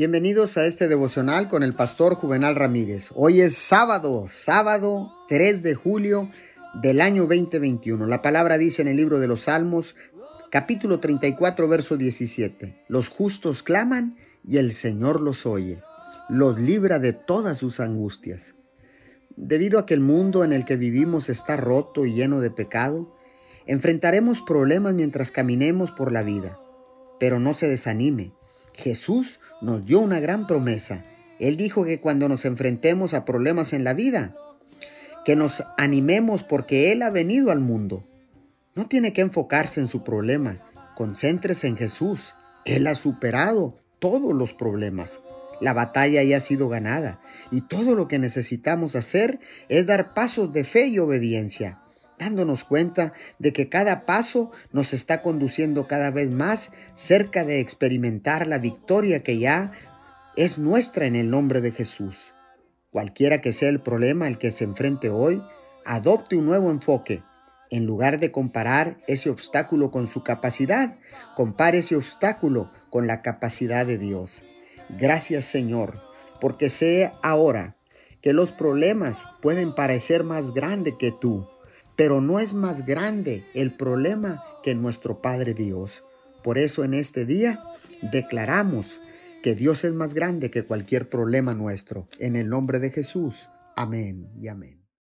Bienvenidos a este devocional con el pastor Juvenal Ramírez. Hoy es sábado, sábado 3 de julio del año 2021. La palabra dice en el libro de los Salmos, capítulo 34, verso 17. Los justos claman y el Señor los oye, los libra de todas sus angustias. Debido a que el mundo en el que vivimos está roto y lleno de pecado, enfrentaremos problemas mientras caminemos por la vida. Pero no se desanime Jesús nos dio una gran promesa. Él dijo que cuando nos enfrentemos a problemas en la vida, que nos animemos porque Él ha venido al mundo. No tiene que enfocarse en su problema, concéntrese en Jesús. Él ha superado todos los problemas. La batalla ya ha sido ganada y todo lo que necesitamos hacer es dar pasos de fe y obediencia dándonos cuenta de que cada paso nos está conduciendo cada vez más cerca de experimentar la victoria que ya es nuestra en el nombre de Jesús. Cualquiera que sea el problema al que se enfrente hoy, adopte un nuevo enfoque. En lugar de comparar ese obstáculo con su capacidad, compare ese obstáculo con la capacidad de Dios. Gracias Señor, porque sé ahora que los problemas pueden parecer más grandes que tú, pero no es más grande el problema que nuestro Padre Dios. Por eso en este día declaramos que Dios es más grande que cualquier problema nuestro. En el nombre de Jesús. Amén y amén.